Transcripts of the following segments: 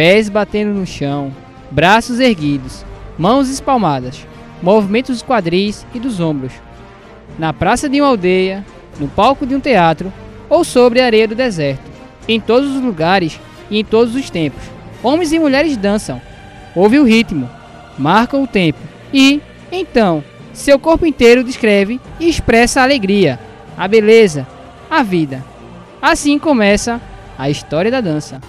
pés batendo no chão, braços erguidos, mãos espalmadas, movimentos dos quadris e dos ombros. Na praça de uma aldeia, no palco de um teatro ou sobre a areia do deserto. Em todos os lugares e em todos os tempos, homens e mulheres dançam. Ouve o ritmo, marcam o tempo e, então, seu corpo inteiro descreve e expressa a alegria, a beleza, a vida. Assim começa a história da dança.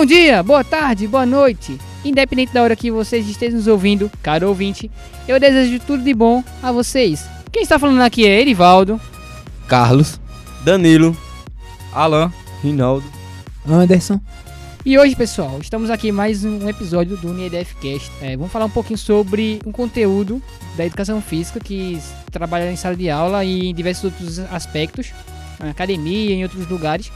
Bom dia, boa tarde, boa noite. Independente da hora que vocês estejam nos ouvindo, caro ouvinte, eu desejo tudo de bom a vocês. Quem está falando aqui é Erivaldo, Carlos, Danilo, Alan, Rinaldo, Anderson. E hoje, pessoal, estamos aqui em mais um episódio do UniEDFcast. É, vamos falar um pouquinho sobre um conteúdo da educação física que trabalha em sala de aula e em diversos outros aspectos, na academia e em outros lugares.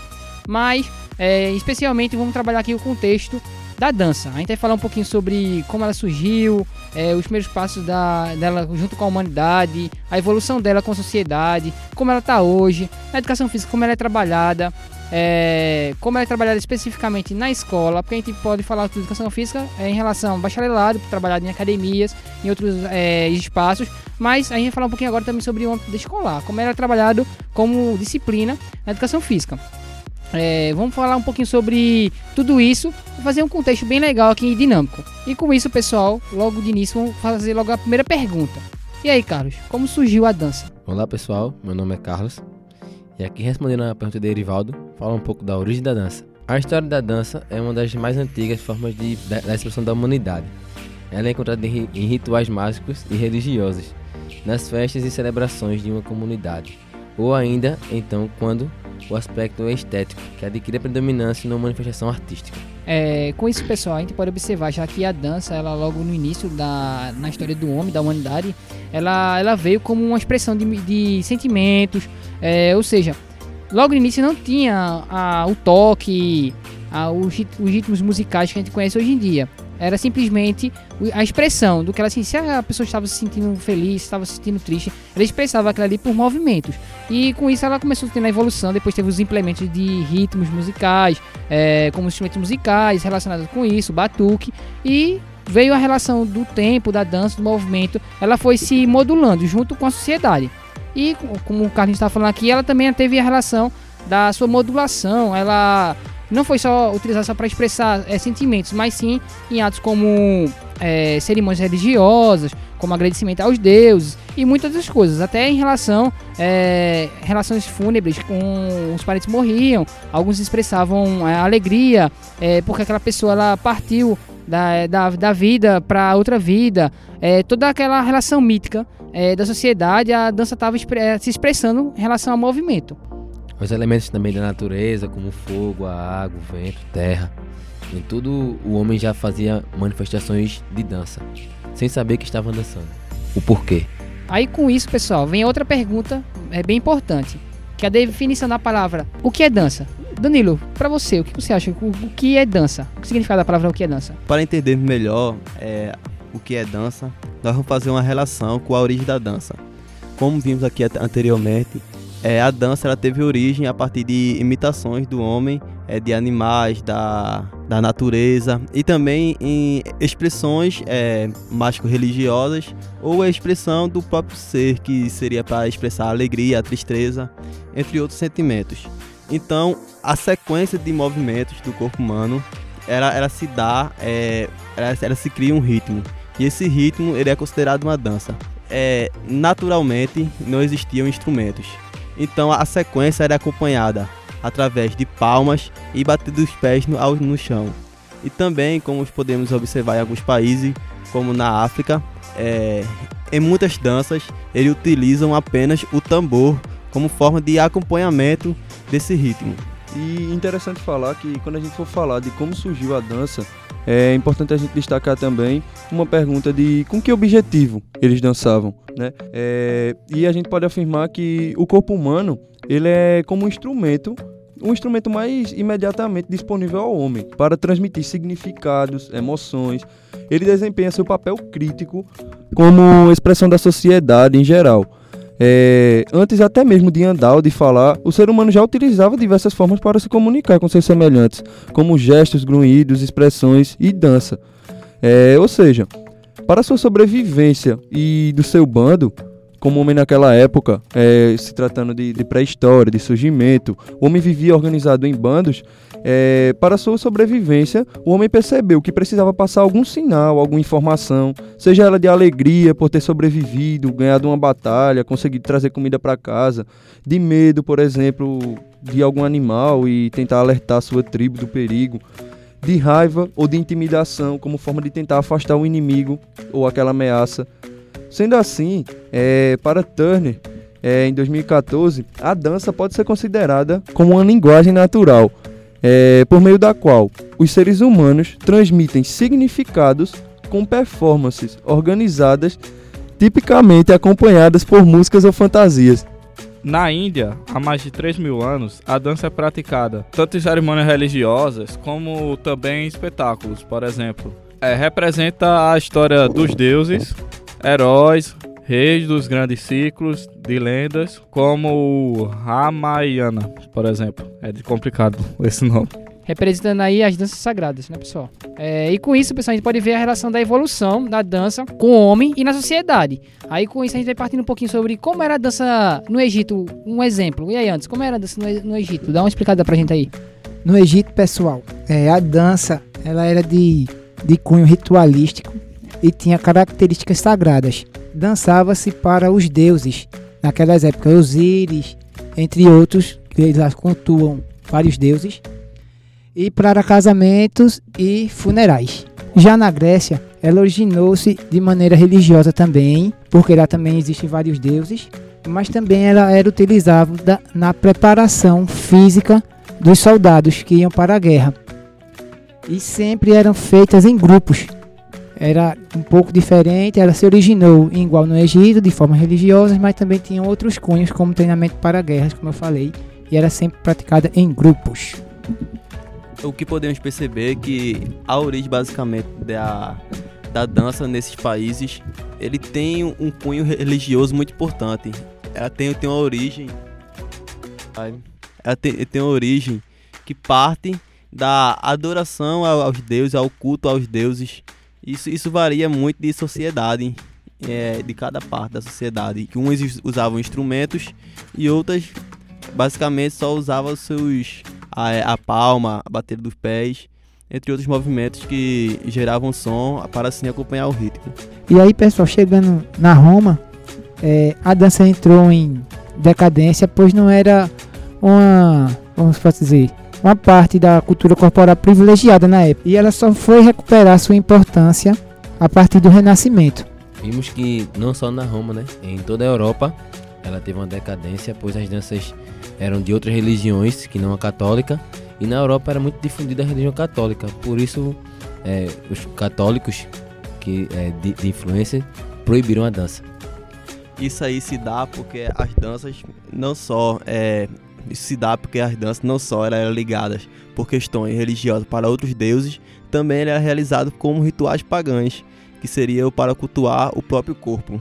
Mas, é, especialmente, vamos trabalhar aqui o contexto da dança. A gente vai falar um pouquinho sobre como ela surgiu, é, os primeiros passos da, dela junto com a humanidade, a evolução dela com a sociedade, como ela está hoje, na educação física, como ela é trabalhada, é, como ela é trabalhada especificamente na escola, porque a gente pode falar de educação física é, em relação ao bacharelado, trabalhado em academias, em outros é, espaços, mas a gente vai falar um pouquinho agora também sobre o âmbito escolar, como ela é trabalhado como disciplina na educação física. É, vamos falar um pouquinho sobre tudo isso, fazer um contexto bem legal aqui e dinâmico. E com isso, pessoal, logo de início, vamos fazer logo a primeira pergunta. E aí, Carlos, como surgiu a dança? Olá pessoal, meu nome é Carlos e aqui respondendo a pergunta de Erivaldo, fala um pouco da origem da dança. A história da dança é uma das mais antigas formas de, da, da expressão da humanidade. Ela é encontrada em, em rituais mágicos e religiosos, nas festas e celebrações de uma comunidade, ou ainda então quando o aspecto estético, que adquire a predominância numa manifestação artística. É, com isso, pessoal, a gente pode observar já que a dança, ela logo no início da na história do homem, da humanidade, ela, ela veio como uma expressão de, de sentimentos, é, ou seja, logo no início não tinha a, o toque, a, os, os ritmos musicais que a gente conhece hoje em dia. Era simplesmente a expressão do que ela assim, se a pessoa estava se sentindo feliz, estava se sentindo triste, ela expressava aquilo ali por movimentos. E com isso ela começou a ter a evolução, depois teve os implementos de ritmos musicais, é, como instrumentos musicais relacionados com isso, batuque, e veio a relação do tempo, da dança, do movimento, ela foi se modulando junto com a sociedade. E como o Carlinhos estava falando aqui, ela também teve a relação da sua modulação, ela não foi só utilizada só para expressar é, sentimentos, mas sim em atos como é, cerimônias religiosas, como agradecimento aos deuses e muitas outras coisas, até em relação é, relações fúnebres com os parentes morriam, alguns expressavam é, alegria porque aquela pessoa ela partiu da, da, da vida para outra vida, toda aquela relação mítica da sociedade, a dança estava se expressando em relação ao movimento. Os elementos também da natureza, como o fogo, a água, o vento, terra. Em tudo o homem já fazia manifestações de dança, sem saber que estava dançando. O porquê. Aí com isso, pessoal, vem outra pergunta é bem importante, que é a definição da palavra o que é dança. Danilo, para você, o que você acha? O, que é dança? O que significa a palavra o que é dança? Para entender melhor é, o que é dança, nós vamos fazer uma relação com a origem da dança. Como vimos aqui anteriormente, é, a dança ela teve origem a partir de imitações do homem, é, de animais, da, da natureza e também em expressões é, mágico-religiosas ou a expressão do próprio ser, que seria para expressar a alegria, a tristeza, entre outros sentimentos. Então, a sequência de movimentos do corpo humano, ela, ela se dá, é, ela, ela se cria um ritmo. E esse ritmo ele é considerado uma dança. É, naturalmente, não existiam instrumentos então a sequência era acompanhada através de palmas e batida dos pés no, no chão. E também, como podemos observar em alguns países, como na África, é, em muitas danças eles utilizam apenas o tambor como forma de acompanhamento desse ritmo. E interessante falar que quando a gente for falar de como surgiu a dança, é importante a gente destacar também uma pergunta de com que objetivo eles dançavam, né? É, e a gente pode afirmar que o corpo humano ele é como um instrumento um instrumento mais imediatamente disponível ao homem para transmitir significados, emoções. Ele desempenha seu papel crítico como expressão da sociedade em geral. É, antes até mesmo de andar ou de falar, o ser humano já utilizava diversas formas para se comunicar com seus semelhantes, como gestos, grunhidos, expressões e dança. É, ou seja, para sua sobrevivência e do seu bando, como homem naquela época, é, se tratando de, de pré-história, de surgimento, o homem vivia organizado em bandos. É, para sua sobrevivência, o homem percebeu que precisava passar algum sinal, alguma informação, seja ela de alegria por ter sobrevivido, ganhado uma batalha, conseguido trazer comida para casa, de medo, por exemplo, de algum animal e tentar alertar sua tribo do perigo de raiva ou de intimidação como forma de tentar afastar o inimigo ou aquela ameaça Sendo assim, é, para Turner, é, em 2014, a dança pode ser considerada como uma linguagem natural, é, por meio da qual os seres humanos transmitem significados com performances organizadas, tipicamente acompanhadas por músicas ou fantasias. Na Índia, há mais de 3 mil anos, a dança é praticada tanto em cerimônias religiosas como também em espetáculos, por exemplo. É, representa a história dos deuses, heróis, reis dos grandes ciclos de lendas, como o Ramayana, por exemplo. É complicado esse nome. Representando aí as danças sagradas, né, pessoal? É, e com isso, pessoal, a gente pode ver a relação da evolução da dança com o homem e na sociedade. Aí com isso a gente vai partindo um pouquinho sobre como era a dança no Egito, um exemplo. E aí, antes, como era a dança no, Egito? Dá uma explicada pra gente aí. No Egito, pessoal, é, a dança ela era de, de cunho ritualístico e tinha características sagradas. Dançava-se para os deuses, naquelas épocas, Osíris, entre outros, que eles cultuam vários deuses, e para casamentos e funerais. Já na Grécia, ela originou-se de maneira religiosa também, porque lá também existem vários deuses, mas também ela era utilizada na preparação física dos soldados que iam para a guerra. E sempre eram feitas em grupos, era um pouco diferente, ela se originou igual no Egito, de forma religiosa, mas também tinha outros cunhos, como treinamento para guerras, como eu falei, e era sempre praticada em grupos. O que podemos perceber é que a origem, basicamente, da, da dança nesses países, ele tem um cunho religioso muito importante. Ela tem, tem uma origem... Ela tem, tem uma origem que parte da adoração aos deuses, ao culto aos deuses, isso, isso varia muito de sociedade, é, de cada parte da sociedade. Que uns usavam instrumentos e outras basicamente só usavam seus a, a palma, a bater dos pés, entre outros movimentos que geravam som para assim acompanhar o ritmo. E aí, pessoal, chegando na Roma, é, a dança entrou em decadência, pois não era uma, vamos dizer, uma parte da cultura corporal privilegiada na época, e ela só foi recuperar sua importância a partir do Renascimento. Vimos que não só na Roma, né, em toda a Europa, ela teve uma decadência, pois as danças eram de outras religiões que não a católica, e na Europa era muito difundida a religião católica, por isso é, os católicos que é, de, de influência proibiram a dança. Isso aí se dá porque as danças não só é, isso se dá porque as danças não só eram ligadas por questões religiosas para outros deuses, também era realizado como rituais pagãos, que seriam para cultuar o próprio corpo,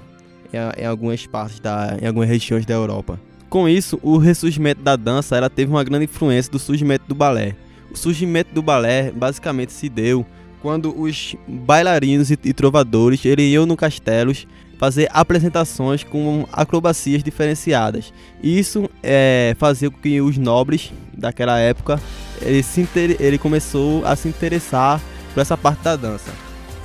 em, algumas partes da, em algumas regiões da Europa. Com isso, o ressurgimento da dança ela teve uma grande influência do surgimento do balé. O surgimento do balé basicamente se deu quando os bailarinos e, e trovadores iam no castelos fazer apresentações com acrobacias diferenciadas. Isso é, fazia com que os nobres daquela época ele, se ele começou a se interessar por essa parte da dança.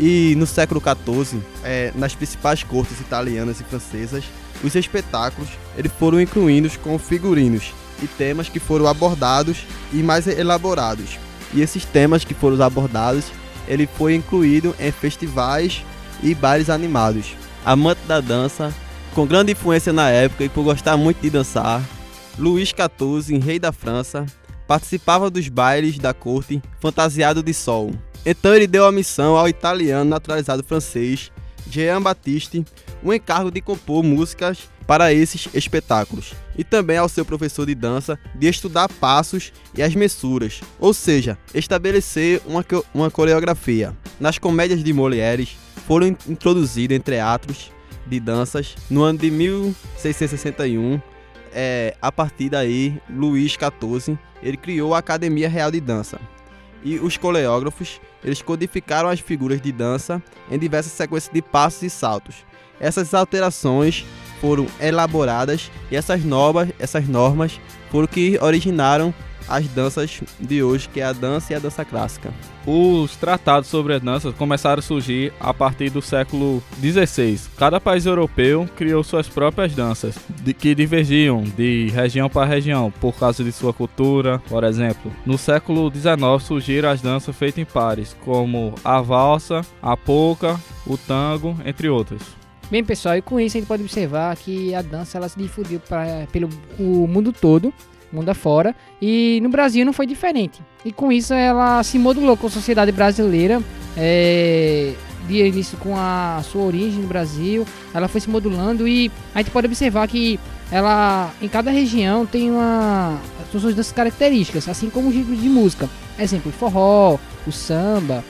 E no século XIV, é, nas principais cortes italianas e francesas, os espetáculos eles foram incluídos com figurinos e temas que foram abordados e mais elaborados. E esses temas que foram abordados, ele foi incluído em festivais e bailes animados amante da dança, com grande influência na época e por gostar muito de dançar, Luís XIV, rei da França, participava dos bailes da corte fantasiado de sol. Então ele deu a missão ao italiano naturalizado francês Jean Baptiste o encargo de compor músicas para esses espetáculos, e também ao seu professor de dança de estudar passos e as messuras, ou seja, estabelecer uma, uma coreografia. Nas comédias de Molières foram introduzidos entre atos de danças no ano de 1661. É, a partir daí, Luís XIV ele criou a Academia Real de Dança. E os coreógrafos eles codificaram as figuras de dança em diversas sequências de passos e saltos. Essas alterações foram elaboradas e essas normas, essas normas foram que originaram as danças de hoje, que é a dança e a dança clássica. Os tratados sobre as danças começaram a surgir a partir do século XVI. Cada país europeu criou suas próprias danças, de, que divergiam de região para região por causa de sua cultura, por exemplo. No século XIX surgiram as danças feitas em pares, como a valsa, a polca, o tango, entre outros. Bem, pessoal, e com isso a gente pode observar que a dança ela se difundiu pra, pelo o mundo todo, mundo afora, e no Brasil não foi diferente. E com isso ela se modulou com a sociedade brasileira, é, de início com a sua origem no Brasil, ela foi se modulando e a gente pode observar que ela em cada região tem uma suas danças características, assim como os ritmos de música. Exemplo, o forró, o samba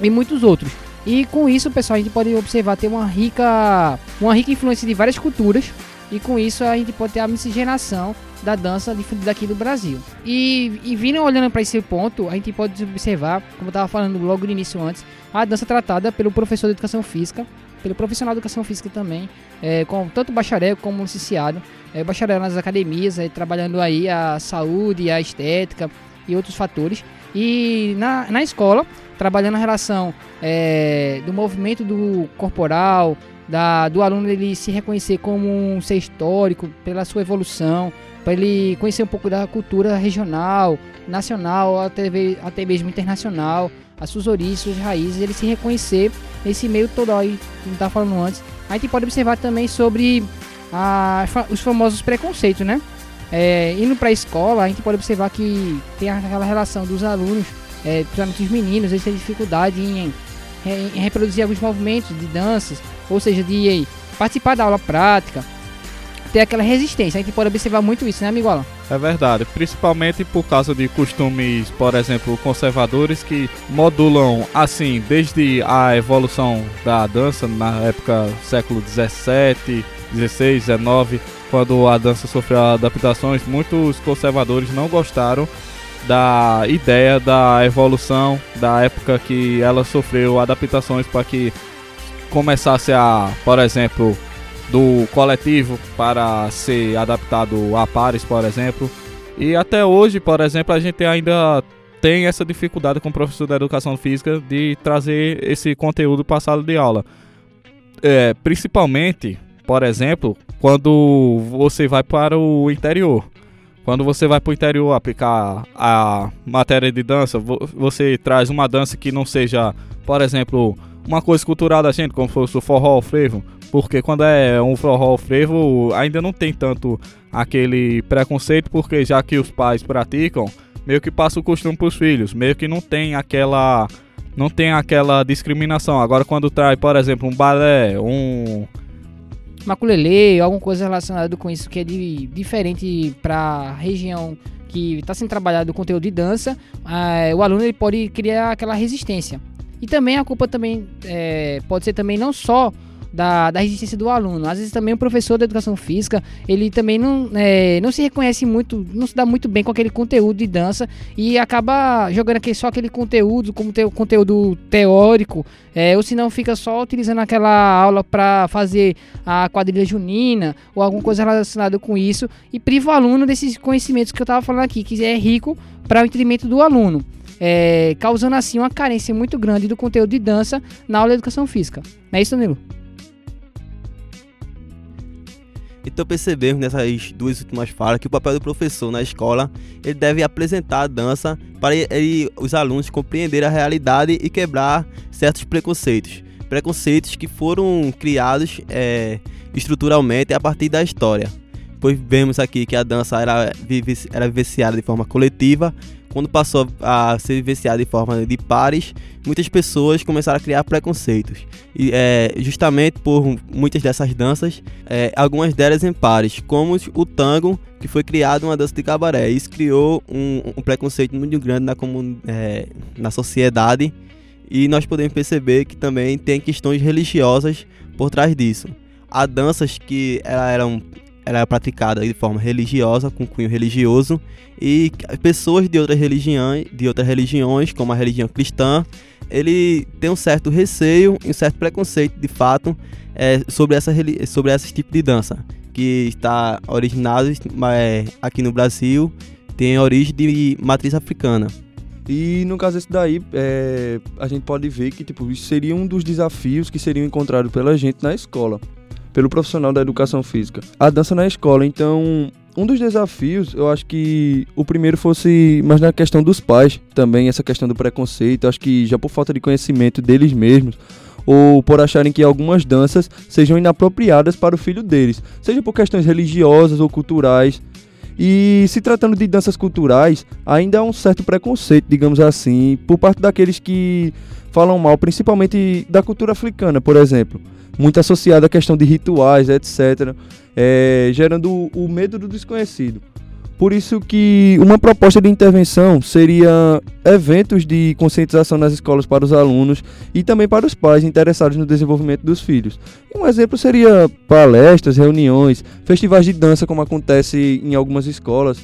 e muitos outros. E com isso, pessoal, a gente pode observar ter uma rica, uma rica influência de várias culturas. E com isso a gente pode ter a miscigenação da dança difundida aqui do Brasil. E, e vindo olhando para esse ponto, a gente pode observar, como eu estava falando logo no início antes, a dança tratada pelo professor de educação física, pelo profissional de educação física também, é, com tanto bacharel como licenciado, é, bacharel nas academias, é, trabalhando aí a saúde, a estética e outros fatores. E na, na escola, trabalhando a relação é, do movimento do corporal, da, do aluno ele se reconhecer como um ser histórico pela sua evolução, para ele conhecer um pouco da cultura regional, nacional, até, até mesmo internacional, as suas origens, suas raízes, ele se reconhecer nesse meio todo aí que está falando antes. A gente pode observar também sobre a, os famosos preconceitos, né? É, indo para a escola, a gente pode observar que tem aquela relação dos alunos é, principalmente os meninos, eles têm dificuldade em, em, em, reproduzir alguns movimentos de danças, ou seja, de participar da aula prática, ter aquela resistência. A gente pode observar muito isso, né, amigo Alan? É verdade, principalmente por causa de costumes, por exemplo, conservadores que modulam assim desde a evolução da dança na época século 17, 16, 19, quando a dança sofreu adaptações, muitos conservadores não gostaram da ideia da evolução, da época que ela sofreu adaptações para que começasse a, por exemplo, do coletivo para ser adaptado a pares, por exemplo. E até hoje, por exemplo, a gente ainda tem essa dificuldade com o professor da educação física de trazer esse conteúdo para a sala de aula. É, principalmente, por exemplo, quando você vai para o interior. Quando você vai para o interior aplicar a matéria de dança, você traz uma dança que não seja, por exemplo, uma coisa cultural da gente, como fosse o forró, o frevo. Porque quando é um forró, frevo, ainda não tem tanto aquele preconceito, porque já que os pais praticam, meio que passa o costume para os filhos, meio que não tem aquela não tem aquela discriminação. Agora quando traz, por exemplo, um balé, um maculele, alguma coisa relacionada com isso que é de, diferente para região que está sendo trabalhado o conteúdo de dança, é, o aluno ele pode criar aquela resistência. E também a culpa também é, pode ser também não só da, da resistência do aluno. Às vezes também o professor da educação física, ele também não, é, não se reconhece muito, não se dá muito bem com aquele conteúdo de dança e acaba jogando aquele, só aquele conteúdo como te, conteúdo teórico, é, ou se não fica só utilizando aquela aula para fazer a quadrilha junina ou alguma coisa relacionada com isso e priva o aluno desses conhecimentos que eu estava falando aqui, que é rico para o entendimento do aluno. É, causando assim uma carência muito grande do conteúdo de dança na aula de educação física. Não é isso, Danilo? Então percebemos nessas duas últimas falas que o papel do professor na escola ele deve apresentar a dança para ele, os alunos compreenderem a realidade e quebrar certos preconceitos. Preconceitos que foram criados é, estruturalmente a partir da história. depois vemos aqui que a dança era, era vivenciada de forma coletiva. Quando passou a ser vivenciada de forma de pares, muitas pessoas começaram a criar preconceitos. E é, justamente por muitas dessas danças, é, algumas delas em pares, como o tango, que foi criado uma dança de cabaré. Isso criou um, um preconceito muito grande na, é, na sociedade e nós podemos perceber que também tem questões religiosas por trás disso. Há danças que eram ela era praticada de forma religiosa, com cunho religioso, e pessoas de outras religiões, de outras religiões, como a religião cristã, ele tem um certo receio e um certo preconceito, de fato, é, sobre essa sobre esse tipo de dança, que está originado é, aqui no Brasil, tem origem de matriz africana. E no caso esse daí, é, a gente pode ver que tipo, isso seria um dos desafios que seriam encontrados pela gente na escola, pelo profissional da educação física. A dança na escola, então, um dos desafios, eu acho que o primeiro fosse mais na questão dos pais também, essa questão do preconceito, acho que já por falta de conhecimento deles mesmos, ou por acharem que algumas danças sejam inapropriadas para o filho deles, seja por questões religiosas ou culturais. E se tratando de danças culturais, ainda há um certo preconceito, digamos assim, por parte daqueles que falam mal, principalmente da cultura africana, por exemplo. Muito associada à questão de rituais, etc., é, gerando o, medo do desconhecido. Por isso que uma proposta de intervenção seria eventos de conscientização nas escolas para os alunos e também para os pais interessados no desenvolvimento dos filhos. Um exemplo seria palestras, reuniões, festivais de dança, como acontece em algumas escolas,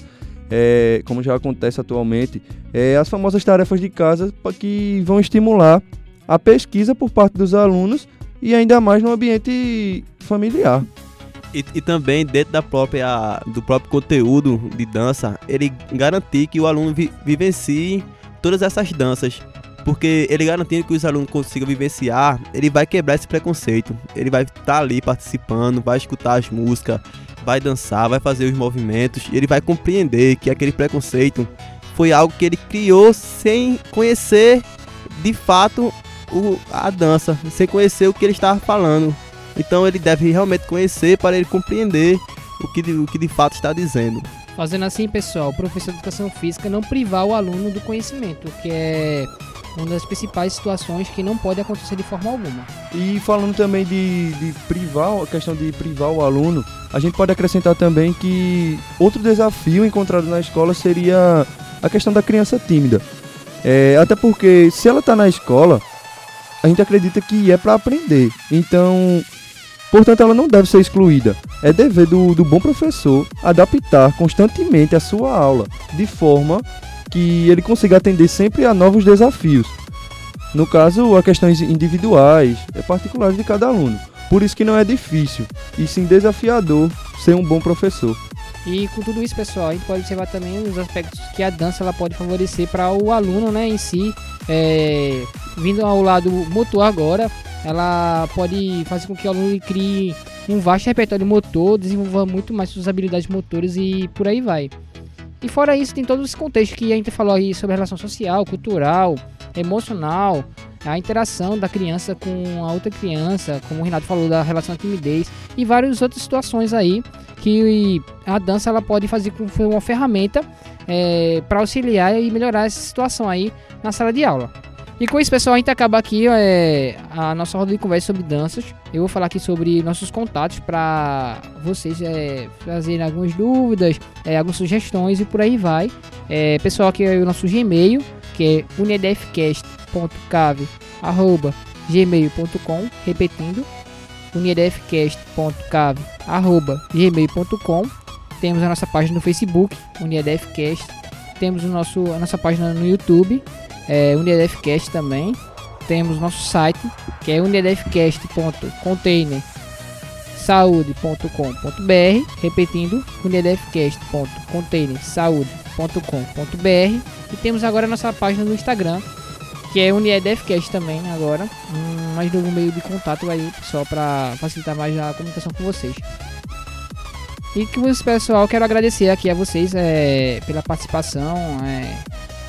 é, como já acontece atualmente, é, as famosas tarefas de casa que vão estimular a pesquisa por parte dos alunos e ainda mais no ambiente familiar. E, e também dentro da própria, do próprio conteúdo de dança, ele garantir que o aluno vi, vivencie todas essas danças. Porque ele garantindo que os alunos consigam vivenciar, ele vai quebrar esse preconceito. Ele vai estar ali participando, vai escutar as músicas, vai dançar, vai fazer os movimentos. Ele vai compreender que aquele preconceito foi algo que ele criou sem conhecer de fato o, a dança, sem conhecer o que ele estava falando. Então ele deve realmente conhecer para ele compreender o que, de- o que de fato está dizendo. Fazendo assim, pessoal, o professor de educação física não privar o aluno do conhecimento, que é uma das principais situações que não pode acontecer de forma alguma. E falando também de, de privar, a questão de privar o aluno, a gente pode acrescentar também que outro desafio encontrado na escola seria a questão da criança tímida. É, até porque se ela está na escola, a gente acredita que é para aprender. Então, portanto, ela não deve ser excluída. É dever do, do bom professor adaptar constantemente a sua aula, de forma que ele consiga atender sempre a novos desafios. No caso, a questões individuais, é particulares de cada aluno. Por isso que não é difícil, e sim desafiador ser um bom professor. E com tudo isso, pessoal, a gente pode observar também os aspectos que a dança ela pode favorecer para o aluno, né, em si, é, vindo ao lado motor agora, ela pode fazer com que o aluno crie um vasto repertório motor, desenvolva muito mais suas habilidades motoras e por aí vai. E fora isso, tem todo esse contexto que a gente falou aí sobre relação social, cultural, emocional, a interação da criança com a outra criança, como o Renato falou da relação à timidez e várias outras situações aí que a dança ela pode fazer com foi uma ferramenta para auxiliar e melhorar essa situação aí na sala de aula. E com isso, pessoal, a gente acaba aqui é, a nossa roda de conversa sobre danças. Eu vou falar aqui sobre nossos contatos para vocês é, fazerem algumas dúvidas, é, algumas sugestões e por aí vai. É, pessoal, aqui é o nosso Gmail, que é unidfcast.cave.gmail.com Repetindo, unidfcast.cave.gmail.com Temos a nossa página no Facebook, Unidfcast. Temos o nosso, a nossa página no YouTube, é, Unidfcast também. Temos nosso site, que é unidfcast.containersaude.com.br Repetindo, unidfcast.containersaude.com.br E temos agora a nossa página no Instagram, que é Unidfcast também agora. Um mais novo meio de contato aí, pessoal, para facilitar mais a comunicação com vocês. E que isso, pessoal, quero agradecer aqui a vocês é, pela participação é,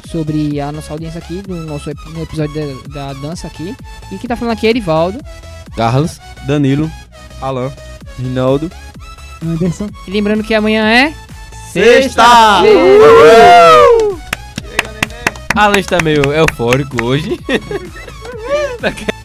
sobre a nossa audiência aqui, do nosso no episódio da, da dança aqui. E quem tá falando aqui é Erivaldo. Carlos, Danilo, Alan. Rinaldo, Anderson. E lembrando que amanhã é. Sexta! Alan está meio eufórico hoje.